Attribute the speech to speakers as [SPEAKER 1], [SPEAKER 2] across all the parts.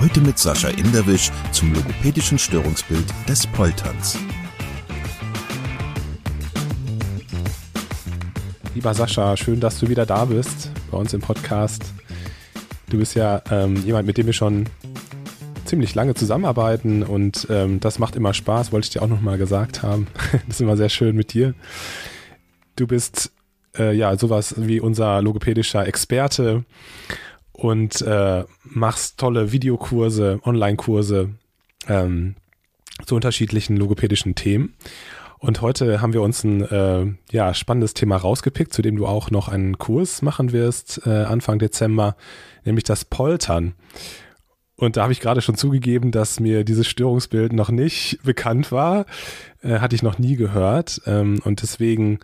[SPEAKER 1] Heute mit Sascha Inderwisch zum logopädischen Störungsbild des Polterns.
[SPEAKER 2] Lieber Sascha, schön, dass du wieder da bist bei uns im Podcast. Du bist ja ähm, jemand, mit dem wir schon ziemlich lange zusammenarbeiten und ähm, das macht immer Spaß, wollte ich dir auch nochmal gesagt haben. das ist immer sehr schön mit dir. Du bist äh, ja sowas wie unser logopädischer Experte und äh, machst tolle Videokurse, Online-Kurse ähm, zu unterschiedlichen logopädischen Themen. Und heute haben wir uns ein äh, ja, spannendes Thema rausgepickt, zu dem du auch noch einen Kurs machen wirst, äh, Anfang Dezember, nämlich das Poltern. Und da habe ich gerade schon zugegeben, dass mir dieses Störungsbild noch nicht bekannt war, äh, hatte ich noch nie gehört. Ähm, und deswegen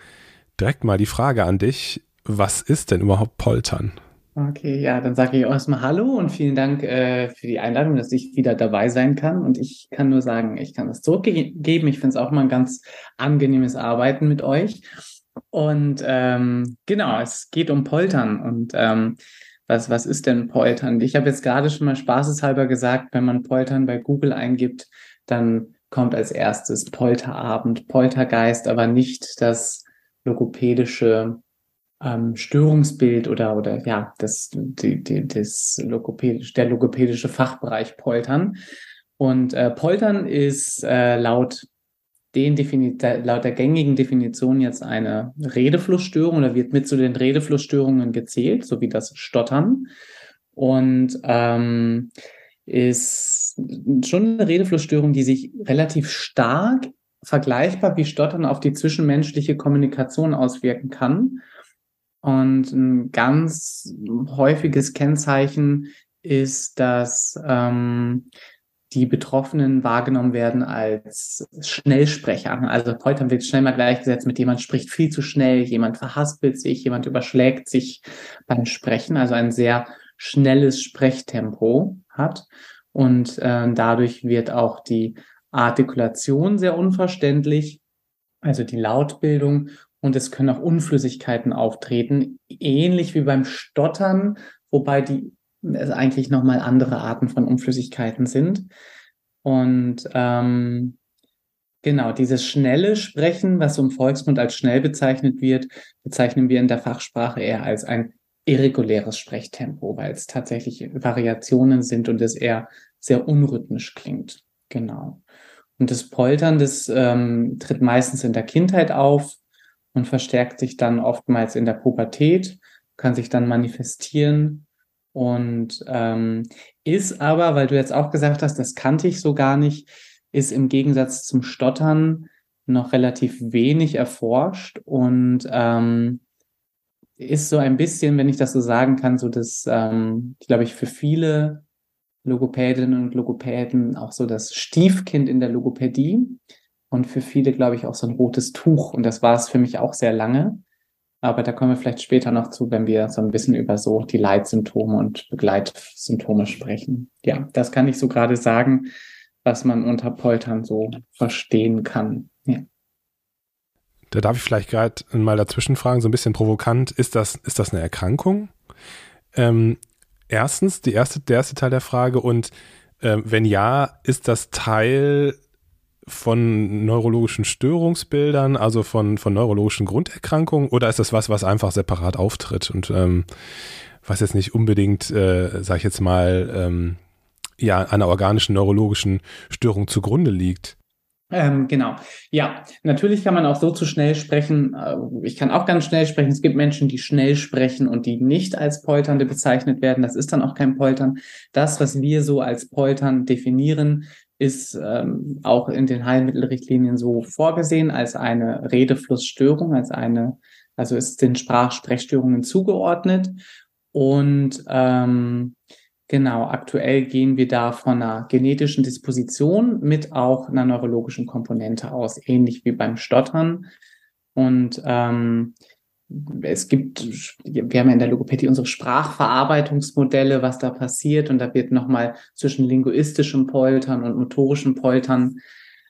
[SPEAKER 2] direkt mal die Frage an dich, was ist denn überhaupt Poltern?
[SPEAKER 3] Okay, ja, dann sage ich erstmal Hallo und vielen Dank äh, für die Einladung, dass ich wieder dabei sein kann. Und ich kann nur sagen, ich kann das zurückgeben. Ich finde es auch mal ein ganz angenehmes Arbeiten mit euch. Und ähm, genau, es geht um Poltern. Und ähm, was, was ist denn Poltern? Ich habe jetzt gerade schon mal spaßeshalber gesagt, wenn man Poltern bei Google eingibt, dann kommt als erstes Polterabend, Poltergeist, aber nicht das logopädische ähm, Störungsbild oder, oder ja, das, die, die, das logopädisch, der logopädische Fachbereich Poltern. Und äh, Poltern ist äh, laut den Defini laut der gängigen Definition jetzt eine Redeflussstörung oder wird mit zu den Redeflussstörungen gezählt, so wie das Stottern. Und ähm, ist schon eine Redeflussstörung, die sich relativ stark vergleichbar wie Stottern auf die zwischenmenschliche Kommunikation auswirken kann und ein ganz häufiges Kennzeichen ist, dass ähm, die Betroffenen wahrgenommen werden als Schnellsprecher. Also heute wird schnell mal gleichgesetzt mit jemand spricht viel zu schnell, jemand verhaspelt sich, jemand überschlägt sich beim Sprechen, also ein sehr schnelles Sprechtempo hat. Und äh, dadurch wird auch die Artikulation sehr unverständlich, also die Lautbildung und es können auch Unflüssigkeiten auftreten, ähnlich wie beim Stottern, wobei die eigentlich nochmal andere Arten von Unflüssigkeiten sind. Und ähm, genau, dieses schnelle Sprechen, was im Volksmund als schnell bezeichnet wird, bezeichnen wir in der Fachsprache eher als ein irreguläres Sprechtempo, weil es tatsächlich Variationen sind und es eher sehr unrhythmisch klingt. Genau. Und das Poltern, das ähm, tritt meistens in der Kindheit auf und verstärkt sich dann oftmals in der Pubertät, kann sich dann manifestieren. Und ähm, ist aber, weil du jetzt auch gesagt hast, das kannte ich so gar nicht, ist im Gegensatz zum Stottern noch relativ wenig erforscht. Und ähm, ist so ein bisschen, wenn ich das so sagen kann, so das, ähm, glaube ich, für viele Logopädinnen und Logopäden auch so das Stiefkind in der Logopädie und für viele, glaube ich, auch so ein rotes Tuch. Und das war es für mich auch sehr lange. Aber da kommen wir vielleicht später noch zu, wenn wir so ein bisschen über so die Leitsymptome und Begleitsymptome sprechen. Ja, das kann ich so gerade sagen, was man unter Poltern so verstehen kann. Ja.
[SPEAKER 2] Da darf ich vielleicht gerade mal dazwischen fragen, so ein bisschen provokant. Ist das, ist das eine Erkrankung? Ähm, erstens, die erste, der erste Teil der Frage und äh, wenn ja, ist das Teil von neurologischen Störungsbildern, also von, von neurologischen Grunderkrankungen, oder ist das was, was einfach separat auftritt und ähm, was jetzt nicht unbedingt, äh, sag ich jetzt mal, ähm, ja, einer organischen neurologischen Störung zugrunde liegt?
[SPEAKER 3] Ähm, genau. Ja, natürlich kann man auch so zu schnell sprechen. Äh, ich kann auch ganz schnell sprechen. Es gibt Menschen, die schnell sprechen und die nicht als Polternde bezeichnet werden. Das ist dann auch kein Poltern. Das, was wir so als Poltern definieren, ist ähm, auch in den Heilmittelrichtlinien so vorgesehen als eine Redeflussstörung, als eine, also ist den Sprach-Sprechstörungen zugeordnet. Und ähm, Genau, aktuell gehen wir da von einer genetischen Disposition mit auch einer neurologischen Komponente aus, ähnlich wie beim Stottern. Und ähm, es gibt, wir haben ja in der Logopädie unsere Sprachverarbeitungsmodelle, was da passiert. Und da wird nochmal zwischen linguistischem Poltern und motorischem Poltern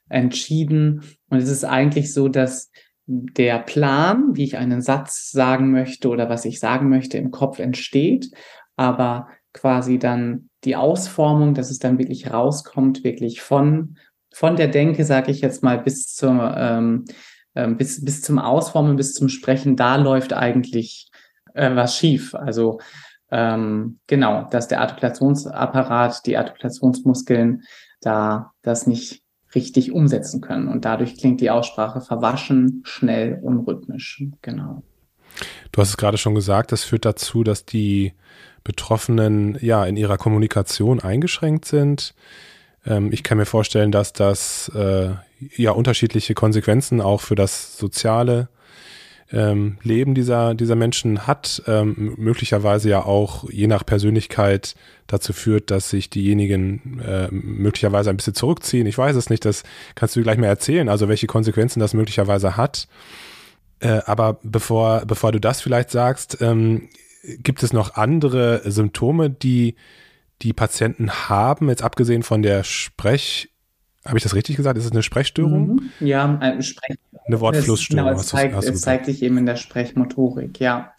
[SPEAKER 3] entschieden. Und es ist eigentlich so, dass der Plan, wie ich einen Satz sagen möchte oder was ich sagen möchte, im Kopf entsteht, aber quasi dann die Ausformung, dass es dann wirklich rauskommt, wirklich von, von der Denke, sage ich jetzt mal, bis zur ähm, bis, bis zum Ausformen, bis zum Sprechen, da läuft eigentlich äh, was schief. Also ähm, genau, dass der Artikulationsapparat, die Artikulationsmuskeln da das nicht richtig umsetzen können. Und dadurch klingt die Aussprache verwaschen, schnell, unrhythmisch. Genau.
[SPEAKER 2] Du hast es gerade schon gesagt, das führt dazu, dass die Betroffenen ja in ihrer Kommunikation eingeschränkt sind. Ähm, ich kann mir vorstellen, dass das äh, ja unterschiedliche Konsequenzen auch für das soziale ähm, Leben dieser, dieser Menschen hat, ähm, möglicherweise ja auch je nach Persönlichkeit dazu führt, dass sich diejenigen äh, möglicherweise ein bisschen zurückziehen. Ich weiß es nicht, das kannst du gleich mal erzählen, also welche Konsequenzen das möglicherweise hat. Äh, aber bevor, bevor du das vielleicht sagst, ähm, gibt es noch andere Symptome, die die Patienten haben, jetzt abgesehen von der Sprech, habe ich das richtig gesagt? Ist es eine Sprechstörung?
[SPEAKER 3] Mhm. Ja, eine Sprech.
[SPEAKER 2] Eine Wortflussstörung.
[SPEAKER 3] Genau, es zeigt, hast du, hast es zeigt sich eben in der Sprechmotorik, ja.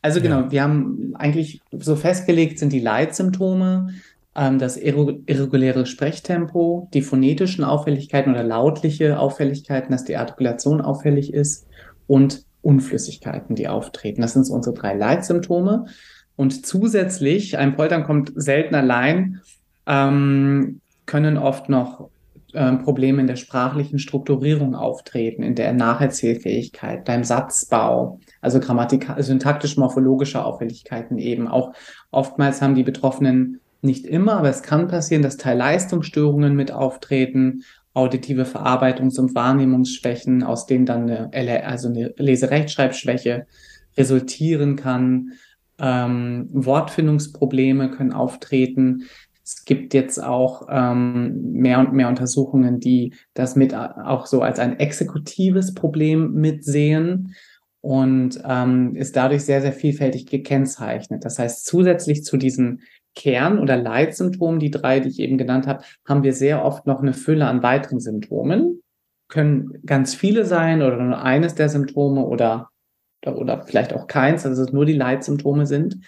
[SPEAKER 3] Also genau, ja. wir haben eigentlich so festgelegt sind die Leitsymptome, ähm, das irreguläre Sprechtempo, die phonetischen Auffälligkeiten oder lautliche Auffälligkeiten, dass die Artikulation auffällig ist und Unflüssigkeiten, die auftreten. Das sind so unsere drei Leitsymptome. Und zusätzlich, ein Poltern kommt selten allein, ähm, können oft noch ähm, Probleme in der sprachlichen Strukturierung auftreten, in der Nacherzählfähigkeit, beim Satzbau, also grammatikal, syntaktisch-morphologische Auffälligkeiten eben. Auch oftmals haben die Betroffenen nicht immer, aber es kann passieren, dass Teilleistungsstörungen mit auftreten, auditive Verarbeitungs- und Wahrnehmungsschwächen, aus denen dann eine, also eine Leserechtschreibschwäche resultieren kann. Ähm, Wortfindungsprobleme können auftreten. Es gibt jetzt auch ähm, mehr und mehr Untersuchungen, die das mit auch so als ein exekutives Problem mitsehen und ähm, ist dadurch sehr, sehr vielfältig gekennzeichnet. Das heißt, zusätzlich zu diesen Kern- oder Leitsymptomen, die drei, die ich eben genannt habe, haben wir sehr oft noch eine Fülle an weiteren Symptomen. Können ganz viele sein oder nur eines der Symptome oder oder vielleicht auch keins, dass es nur die Leitsymptome sind.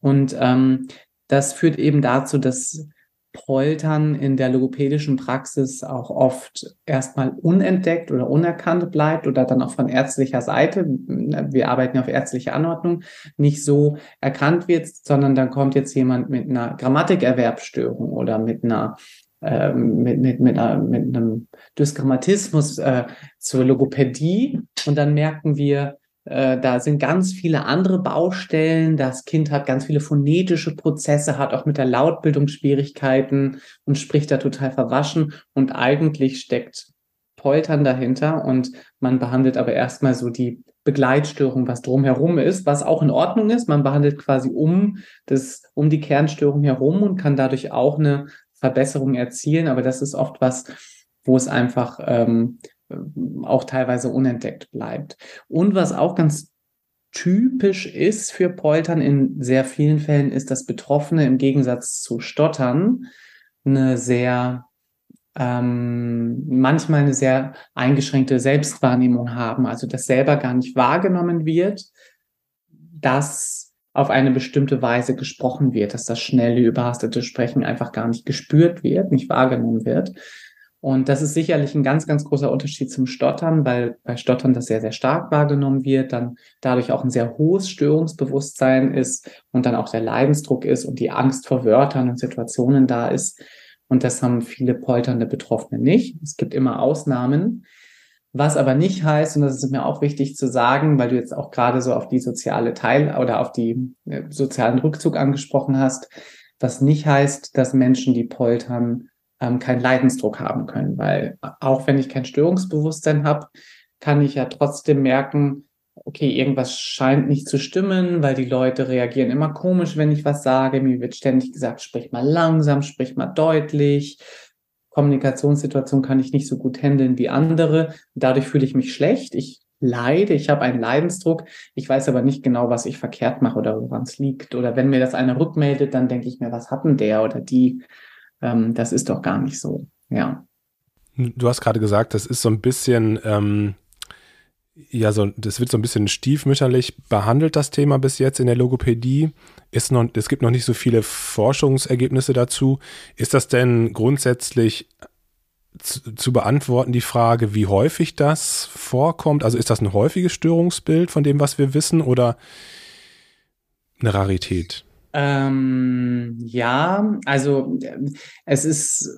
[SPEAKER 3] Und ähm, das führt eben dazu, dass Poltern in der logopädischen Praxis auch oft erstmal unentdeckt oder unerkannt bleibt oder dann auch von ärztlicher Seite, wir arbeiten ja auf ärztliche Anordnung, nicht so erkannt wird, sondern dann kommt jetzt jemand mit einer Grammatikerwerbsstörung oder mit einer ähm, mit, mit, mit, einer, mit einem Dysgrammatismus äh, zur Logopädie und dann merken wir, da sind ganz viele andere Baustellen. Das Kind hat ganz viele phonetische Prozesse, hat auch mit der Lautbildung Schwierigkeiten und spricht da total verwaschen. Und eigentlich steckt Poltern dahinter und man behandelt aber erstmal so die Begleitstörung, was drumherum ist, was auch in Ordnung ist. Man behandelt quasi um das, um die Kernstörung herum und kann dadurch auch eine Verbesserung erzielen. Aber das ist oft was, wo es einfach ähm, auch teilweise unentdeckt bleibt. Und was auch ganz typisch ist für Poltern in sehr vielen Fällen, ist, dass Betroffene im Gegensatz zu Stottern eine sehr, ähm, manchmal eine sehr eingeschränkte Selbstwahrnehmung haben, also dass selber gar nicht wahrgenommen wird, dass auf eine bestimmte Weise gesprochen wird, dass das schnelle, überhastete Sprechen einfach gar nicht gespürt wird, nicht wahrgenommen wird. Und das ist sicherlich ein ganz, ganz großer Unterschied zum Stottern, weil bei Stottern das sehr, sehr stark wahrgenommen wird, dann dadurch auch ein sehr hohes Störungsbewusstsein ist und dann auch der Leidensdruck ist und die Angst vor Wörtern und Situationen da ist. Und das haben viele polternde Betroffene nicht. Es gibt immer Ausnahmen. Was aber nicht heißt, und das ist mir auch wichtig zu sagen, weil du jetzt auch gerade so auf die soziale Teil oder auf die äh, sozialen Rückzug angesprochen hast, was nicht heißt, dass Menschen, die poltern, ähm, keinen Leidensdruck haben können, weil auch wenn ich kein Störungsbewusstsein habe, kann ich ja trotzdem merken, okay, irgendwas scheint nicht zu stimmen, weil die Leute reagieren immer komisch, wenn ich was sage. Mir wird ständig gesagt, sprich mal langsam, sprich mal deutlich. Kommunikationssituation kann ich nicht so gut handeln wie andere. Dadurch fühle ich mich schlecht. Ich leide, ich habe einen Leidensdruck. Ich weiß aber nicht genau, was ich verkehrt mache oder woran es liegt. Oder wenn mir das einer rückmeldet, dann denke ich mir, was hat denn der oder die? Ähm, das ist doch gar nicht so. Ja.
[SPEAKER 2] Du hast gerade gesagt, das ist so ein bisschen, ähm, ja, so, das wird so ein bisschen stiefmütterlich behandelt, das Thema bis jetzt in der Logopädie. Ist noch, es gibt noch nicht so viele Forschungsergebnisse dazu. Ist das denn grundsätzlich zu, zu beantworten, die Frage, wie häufig das vorkommt? Also ist das ein häufiges Störungsbild von dem, was wir wissen, oder eine Rarität?
[SPEAKER 3] Ähm, ja, also es ist,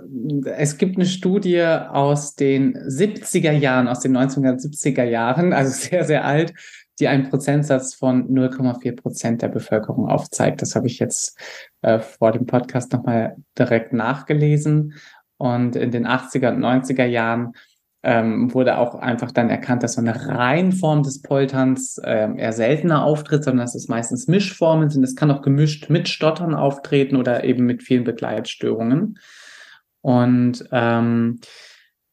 [SPEAKER 3] es gibt eine Studie aus den 70er Jahren, aus den 1970er Jahren, also sehr, sehr alt, die einen Prozentsatz von 0,4 Prozent der Bevölkerung aufzeigt. Das habe ich jetzt äh, vor dem Podcast nochmal direkt nachgelesen. Und in den 80er und 90er Jahren ähm, wurde auch einfach dann erkannt, dass so eine Reihenform des Polterns ähm, eher seltener auftritt, sondern dass es meistens Mischformen sind. Es kann auch gemischt mit Stottern auftreten oder eben mit vielen Begleitstörungen. Und ähm,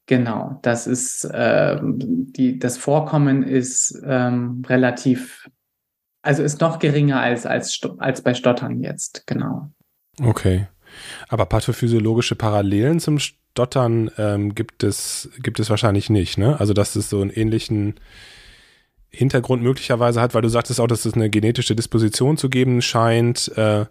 [SPEAKER 3] genau, das ist äh, die, das Vorkommen ist ähm, relativ, also ist noch geringer als, als, als bei Stottern jetzt, genau.
[SPEAKER 2] Okay. Aber pathophysiologische Parallelen zum Stottern ähm, gibt, es, gibt es wahrscheinlich nicht, ne? Also, dass es so einen ähnlichen Hintergrund möglicherweise hat, weil du sagtest auch, dass es eine genetische Disposition zu geben scheint. Äh,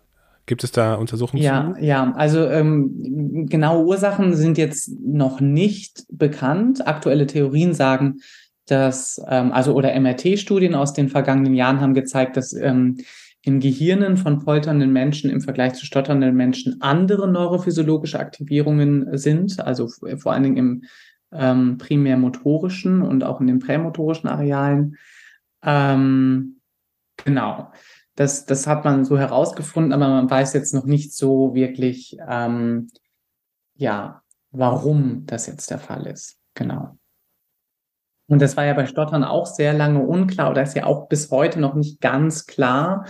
[SPEAKER 2] Gibt es da Untersuchungen
[SPEAKER 3] ja, zu? Ja, also ähm, genaue Ursachen sind jetzt noch nicht bekannt. Aktuelle Theorien sagen, dass, ähm, also oder MRT-Studien aus den vergangenen Jahren haben gezeigt, dass ähm, in Gehirnen von polternden Menschen im Vergleich zu stotternden Menschen andere neurophysiologische Aktivierungen sind, also vor allen Dingen im ähm, primärmotorischen und auch in den prämotorischen Arealen. Ähm, genau. Das, das hat man so herausgefunden, aber man weiß jetzt noch nicht so wirklich, ähm, ja, warum das jetzt der Fall ist. Genau. Und das war ja bei Stottern auch sehr lange unklar oder ist ja auch bis heute noch nicht ganz klar,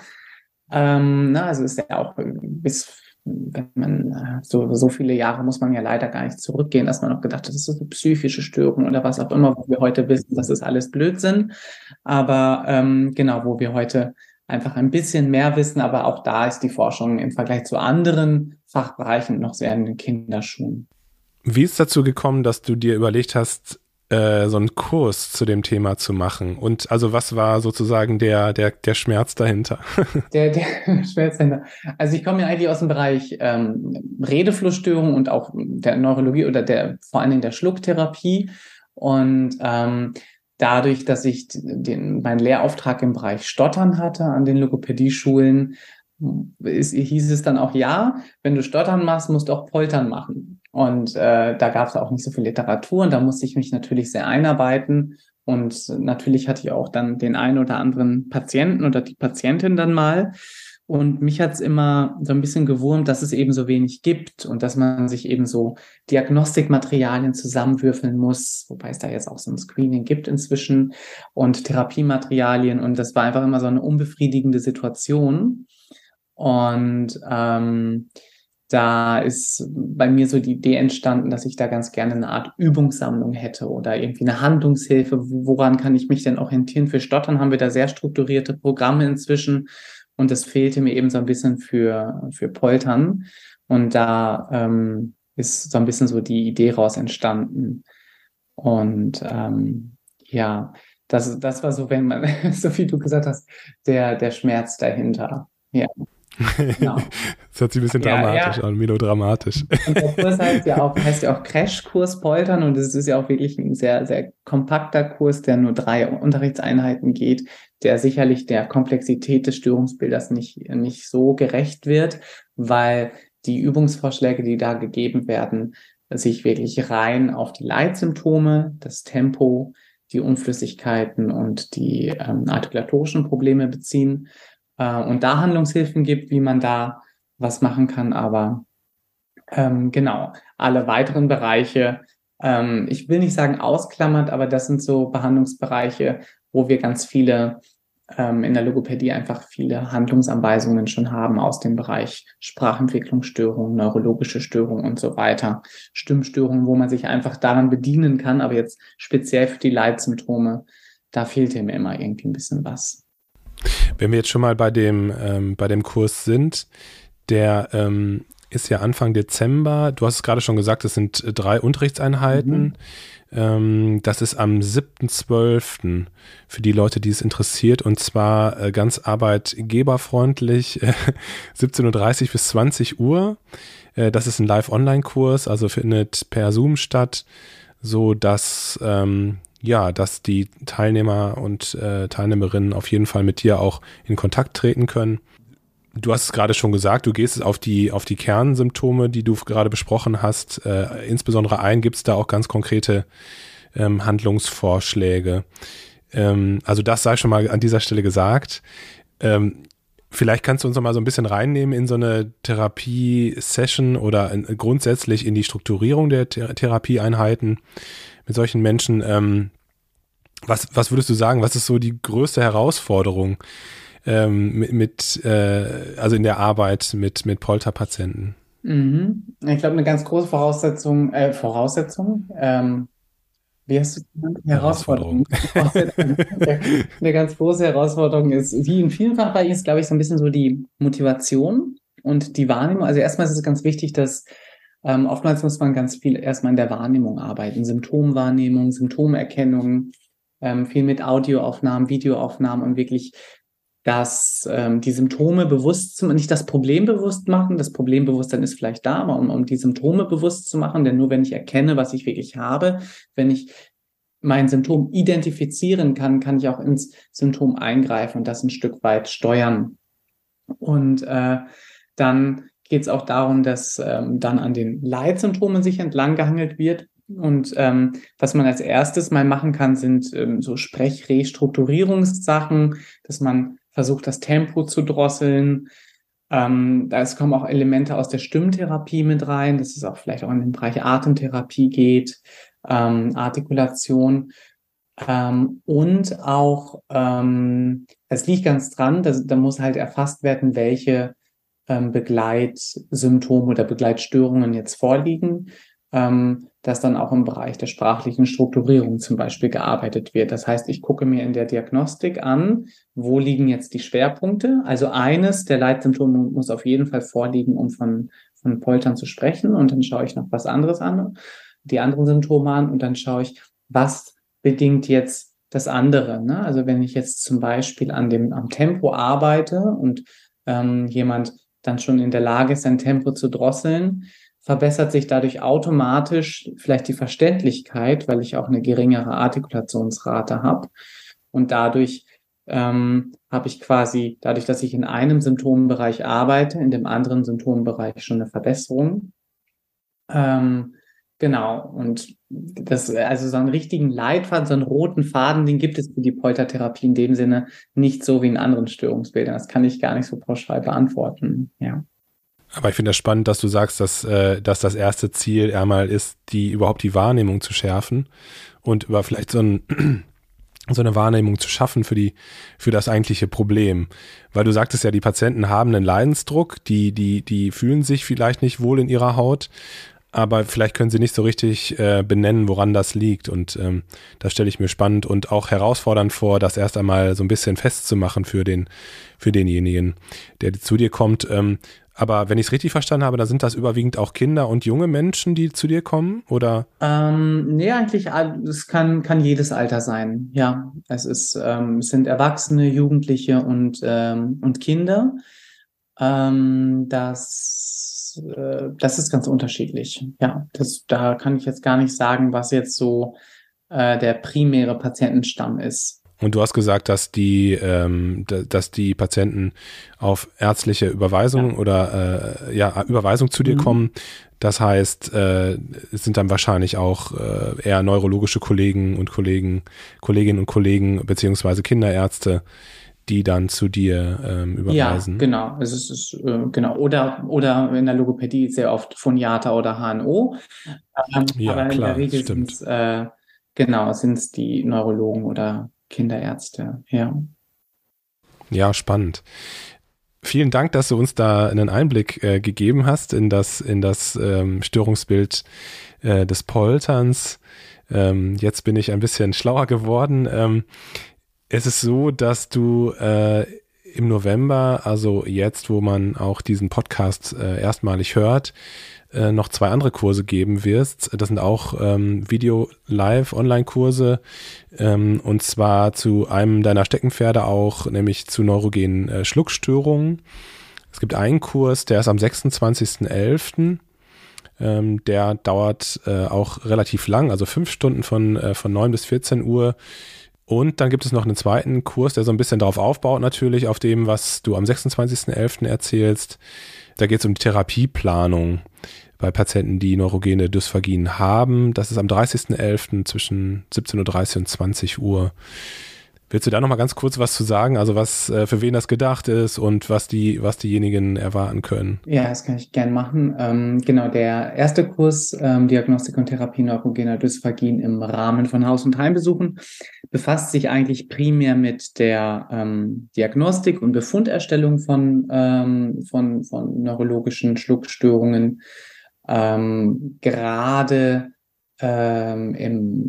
[SPEAKER 3] ähm, na, also ist ja auch bis, wenn man äh, so, so viele Jahre muss man ja leider gar nicht zurückgehen, dass man auch gedacht hat, das ist eine psychische Störung oder was auch immer, wo wir heute wissen, das ist alles Blödsinn. Aber ähm, genau, wo wir heute einfach ein bisschen mehr wissen, aber auch da ist die Forschung im Vergleich zu anderen Fachbereichen noch sehr in den Kinderschuhen.
[SPEAKER 2] Wie ist dazu gekommen, dass du dir überlegt hast, äh, so einen Kurs zu dem Thema zu machen? Und also was war sozusagen der, der, der Schmerz dahinter?
[SPEAKER 3] der, der Schmerz dahinter. Also ich komme ja eigentlich aus dem Bereich ähm, Redeflussstörung und auch der Neurologie oder der vor allen Dingen der Schlucktherapie. Und ähm, dadurch, dass ich den, meinen Lehrauftrag im Bereich Stottern hatte an den Logopädie-Schulen, ist, hieß es dann auch, ja, wenn du Stottern machst, musst du auch Poltern machen. Und äh, da gab es auch nicht so viel Literatur und da musste ich mich natürlich sehr einarbeiten. Und natürlich hatte ich auch dann den einen oder anderen Patienten oder die Patientin dann mal. Und mich hat es immer so ein bisschen gewurmt, dass es eben so wenig gibt und dass man sich eben so Diagnostikmaterialien zusammenwürfeln muss, wobei es da jetzt auch so ein Screening gibt inzwischen und Therapiematerialien. Und das war einfach immer so eine unbefriedigende Situation. Und ähm, da ist bei mir so die Idee entstanden, dass ich da ganz gerne eine Art Übungssammlung hätte oder irgendwie eine Handlungshilfe. Woran kann ich mich denn orientieren? Für Stottern haben wir da sehr strukturierte Programme inzwischen und das fehlte mir eben so ein bisschen für, für Poltern. Und da ähm, ist so ein bisschen so die Idee raus entstanden. Und ähm, ja, das, das war so, wenn man, so wie du gesagt hast, der, der Schmerz dahinter. Ja.
[SPEAKER 2] Genau. das hört sich ein bisschen dramatisch ja, ja. an, melodramatisch.
[SPEAKER 3] Und der Kurs heißt ja auch, heißt ja auch Crashkurs Poltern und es ist ja auch wirklich ein sehr, sehr kompakter Kurs, der nur drei Unterrichtseinheiten geht, der sicherlich der Komplexität des Störungsbildes nicht, nicht so gerecht wird, weil die Übungsvorschläge, die da gegeben werden, sich wirklich rein auf die Leitsymptome, das Tempo, die Unflüssigkeiten und die ähm, artikulatorischen Probleme beziehen äh, und da Handlungshilfen gibt, wie man da was machen kann. Aber ähm, genau, alle weiteren Bereiche, ähm, ich will nicht sagen ausklammert, aber das sind so Behandlungsbereiche, wo wir ganz viele ähm, in der Logopädie einfach viele Handlungsanweisungen schon haben aus dem Bereich Sprachentwicklungsstörungen, neurologische Störungen und so weiter, Stimmstörungen, wo man sich einfach daran bedienen kann, aber jetzt speziell für die Leitsymptome, da fehlt mir immer irgendwie ein bisschen was.
[SPEAKER 2] Wenn wir jetzt schon mal bei dem, ähm, bei dem Kurs sind, der ähm, ist ja Anfang Dezember. Du hast es gerade schon gesagt, es sind drei Unterrichtseinheiten. Mhm. Ähm, das ist am 7.12. für die Leute, die es interessiert. Und zwar äh, ganz arbeitgeberfreundlich, äh, 17.30 Uhr bis 20 Uhr. Äh, das ist ein Live-Online-Kurs, also findet per Zoom statt, so dass ähm, ja, dass die Teilnehmer und äh, Teilnehmerinnen auf jeden Fall mit dir auch in Kontakt treten können. Du hast es gerade schon gesagt, du gehst auf die, auf die Kernsymptome, die du gerade besprochen hast, äh, insbesondere ein. Gibt es da auch ganz konkrete ähm, Handlungsvorschläge? Ähm, also das sei schon mal an dieser Stelle gesagt. Ähm, vielleicht kannst du uns noch mal so ein bisschen reinnehmen in so eine Therapie-Session oder in, grundsätzlich in die Strukturierung der Th Therapieeinheiten mit solchen Menschen. Ähm, was, was würdest du sagen, was ist so die größte Herausforderung? ähm, mit, mit äh, also in der Arbeit mit, mit Polterpatienten?
[SPEAKER 3] Mhm. Ich glaube, eine ganz große Voraussetzung, äh, Voraussetzung, ähm, wie hast du genannt? Herausforderung. Herausforderung. eine ganz große Herausforderung ist, wie in vielen Fachbereichen ist, glaube ich, so ein bisschen so die Motivation und die Wahrnehmung. Also erstmal ist es ganz wichtig, dass ähm, oftmals muss man ganz viel erstmal in der Wahrnehmung arbeiten, Symptomwahrnehmung, Symptomerkennung, ähm, viel mit Audioaufnahmen, Videoaufnahmen und wirklich dass ähm, die Symptome bewusst zu nicht das Problem bewusst machen, das Problembewusstsein ist vielleicht da, aber um, um die Symptome bewusst zu machen, denn nur wenn ich erkenne, was ich wirklich habe, wenn ich mein Symptom identifizieren kann, kann ich auch ins Symptom eingreifen und das ein Stück weit steuern. Und äh, dann geht es auch darum, dass ähm, dann an den Leitsymptomen sich entlang gehangelt wird. Und ähm, was man als erstes mal machen kann, sind ähm, so Sprechrestrukturierungssachen, dass man versucht das Tempo zu drosseln. Ähm, da kommen auch Elemente aus der Stimmtherapie mit rein, dass es auch vielleicht auch in den Bereich Atemtherapie geht, ähm, Artikulation. Ähm, und auch, ähm, es liegt ganz dran, dass, da muss halt erfasst werden, welche ähm, Begleitsymptome oder Begleitstörungen jetzt vorliegen. Ähm, dass dann auch im Bereich der sprachlichen Strukturierung zum Beispiel gearbeitet wird. Das heißt, ich gucke mir in der Diagnostik an, wo liegen jetzt die Schwerpunkte. Also eines der Leitsymptome muss auf jeden Fall vorliegen, um von, von Poltern zu sprechen. Und dann schaue ich noch was anderes an, die anderen Symptome an und dann schaue ich, was bedingt jetzt das andere. Ne? Also wenn ich jetzt zum Beispiel an dem, am Tempo arbeite und ähm, jemand dann schon in der Lage ist, sein Tempo zu drosseln, verbessert sich dadurch automatisch vielleicht die Verständlichkeit, weil ich auch eine geringere Artikulationsrate habe. Und dadurch ähm, habe ich quasi, dadurch, dass ich in einem Symptombereich arbeite, in dem anderen Symptombereich schon eine Verbesserung. Ähm, genau. Und das, also so einen richtigen Leitfaden, so einen roten Faden, den gibt es für die Poltertherapie in dem Sinne nicht so wie in anderen Störungsbildern. Das kann ich gar nicht so pauschal beantworten. Ja.
[SPEAKER 2] Aber ich finde das spannend, dass du sagst, dass, äh, dass das erste Ziel einmal ist, die überhaupt die Wahrnehmung zu schärfen und über vielleicht so ein so eine Wahrnehmung zu schaffen für die, für das eigentliche Problem. Weil du sagtest ja, die Patienten haben einen Leidensdruck, die, die, die fühlen sich vielleicht nicht wohl in ihrer Haut, aber vielleicht können sie nicht so richtig äh, benennen, woran das liegt. Und ähm, das stelle ich mir spannend und auch herausfordernd vor, das erst einmal so ein bisschen festzumachen für den, für denjenigen, der zu dir kommt. Ähm, aber wenn ich es richtig verstanden habe, dann sind das überwiegend auch Kinder und junge Menschen, die zu dir kommen, oder?
[SPEAKER 3] Ähm, nee, eigentlich, es kann, kann jedes Alter sein. Ja, es ist, ähm, es sind Erwachsene, Jugendliche und, ähm, und Kinder. Ähm, das, äh, das ist ganz unterschiedlich. Ja, das, da kann ich jetzt gar nicht sagen, was jetzt so äh, der primäre Patientenstamm ist.
[SPEAKER 2] Und du hast gesagt, dass die, ähm, dass die Patienten auf ärztliche Überweisung ja. oder äh, ja, Überweisung zu dir mhm. kommen. Das heißt, äh, es sind dann wahrscheinlich auch äh, eher neurologische Kollegen und Kollegen, Kolleginnen und Kollegen beziehungsweise Kinderärzte, die dann zu dir ähm, überweisen.
[SPEAKER 3] Ja, genau. Es ist, ist äh, genau. Oder, oder in der Logopädie sehr oft Phoniata oder HNO.
[SPEAKER 2] Ähm, ja, aber klar, in der Regel
[SPEAKER 3] sind es äh, genau, sind es die Neurologen oder Kinderärzte, ja.
[SPEAKER 2] Ja, spannend. Vielen Dank, dass du uns da einen Einblick äh, gegeben hast in das, in das ähm, Störungsbild äh, des Polterns. Ähm, jetzt bin ich ein bisschen schlauer geworden. Es ist so, dass du äh, im November, also jetzt, wo man auch diesen Podcast äh, erstmalig hört, äh, noch zwei andere Kurse geben wirst. Das sind auch ähm, Video-Live-Online-Kurse ähm, und zwar zu einem deiner Steckenpferde auch, nämlich zu neurogenen äh, Schluckstörungen. Es gibt einen Kurs, der ist am 26.11. Ähm, der dauert äh, auch relativ lang, also fünf Stunden von, äh, von 9 bis 14 Uhr. Und dann gibt es noch einen zweiten Kurs, der so ein bisschen darauf aufbaut, natürlich, auf dem, was du am 26.11. erzählst. Da geht es um die Therapieplanung bei Patienten, die neurogene Dysphagien haben. Das ist am 30.11. zwischen 17.30 Uhr und 20 Uhr. Willst du da noch mal ganz kurz was zu sagen? Also was äh, für wen das gedacht ist und was die was diejenigen erwarten können?
[SPEAKER 3] Ja, das kann ich gern machen. Ähm, genau, der erste Kurs ähm, Diagnostik und Therapie neurogener Dysphagien im Rahmen von Haus- und Heimbesuchen befasst sich eigentlich primär mit der ähm, Diagnostik und Befunderstellung von ähm, von von neurologischen Schluckstörungen. Ähm, gerade ähm, im,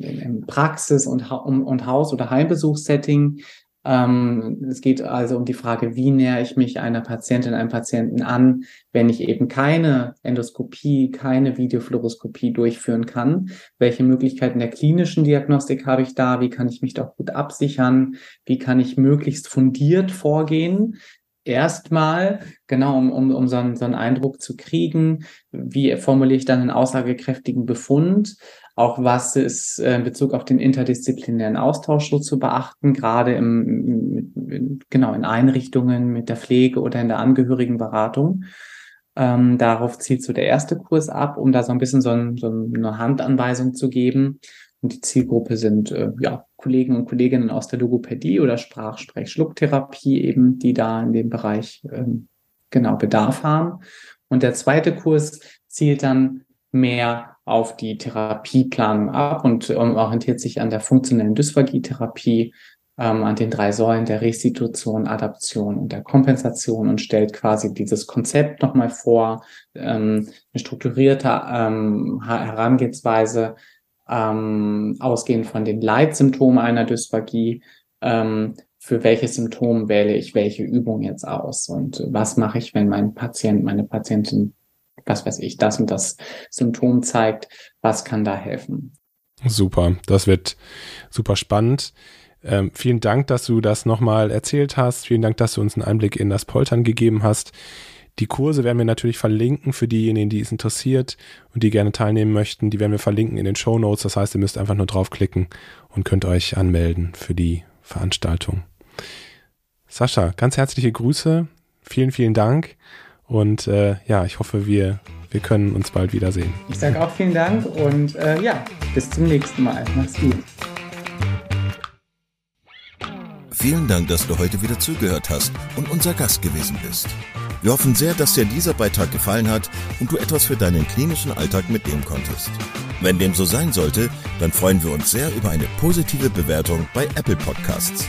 [SPEAKER 3] im, im Praxis- und, und Haus- oder Heimbesuchssetting. Ähm, es geht also um die Frage, wie nähere ich mich einer Patientin, einem Patienten an, wenn ich eben keine Endoskopie, keine Videofluoroskopie durchführen kann. Welche Möglichkeiten der klinischen Diagnostik habe ich da? Wie kann ich mich doch gut absichern? Wie kann ich möglichst fundiert vorgehen? erstmal, genau, um, um, um so, einen, so einen Eindruck zu kriegen, wie formuliere ich dann einen aussagekräftigen Befund, auch was ist äh, in Bezug auf den interdisziplinären Austausch so zu beachten, gerade im, im, genau in Einrichtungen mit der Pflege oder in der Angehörigenberatung. Ähm, darauf zielt so der erste Kurs ab, um da so ein bisschen so, ein, so eine Handanweisung zu geben. Und die Zielgruppe sind äh, ja, Kollegen und Kolleginnen aus der Logopädie oder Sprach-Sprech-Schlucktherapie eben, die da in dem Bereich ähm, genau Bedarf haben. Und der zweite Kurs zielt dann mehr auf die Therapieplanung ab und ähm, orientiert sich an der funktionellen Dysphagietherapie, ähm, an den drei Säulen der Restitution, Adaption und der Kompensation und stellt quasi dieses Konzept nochmal vor, ähm, eine strukturierte ähm, Herangehensweise ähm, ausgehend von den Leitsymptomen einer Dysphagie, ähm, für welches Symptom wähle ich welche Übung jetzt aus und was mache ich, wenn mein Patient, meine Patientin, was weiß ich, das und das Symptom zeigt, was kann da helfen?
[SPEAKER 2] Super, das wird super spannend. Ähm, vielen Dank, dass du das nochmal erzählt hast. Vielen Dank, dass du uns einen Einblick in das Poltern gegeben hast. Die Kurse werden wir natürlich verlinken für diejenigen, die es interessiert und die gerne teilnehmen möchten. Die werden wir verlinken in den Show Notes. Das heißt, ihr müsst einfach nur draufklicken und könnt euch anmelden für die Veranstaltung. Sascha, ganz herzliche Grüße. Vielen, vielen Dank. Und äh, ja, ich hoffe, wir, wir können uns bald wiedersehen.
[SPEAKER 3] Ich sage auch vielen Dank und äh, ja, bis zum nächsten Mal. Mach's gut.
[SPEAKER 1] Vielen Dank, dass du heute wieder zugehört hast und unser Gast gewesen bist. Wir hoffen sehr, dass dir dieser Beitrag gefallen hat und du etwas für deinen klinischen Alltag mitnehmen konntest. Wenn dem so sein sollte, dann freuen wir uns sehr über eine positive Bewertung bei Apple Podcasts.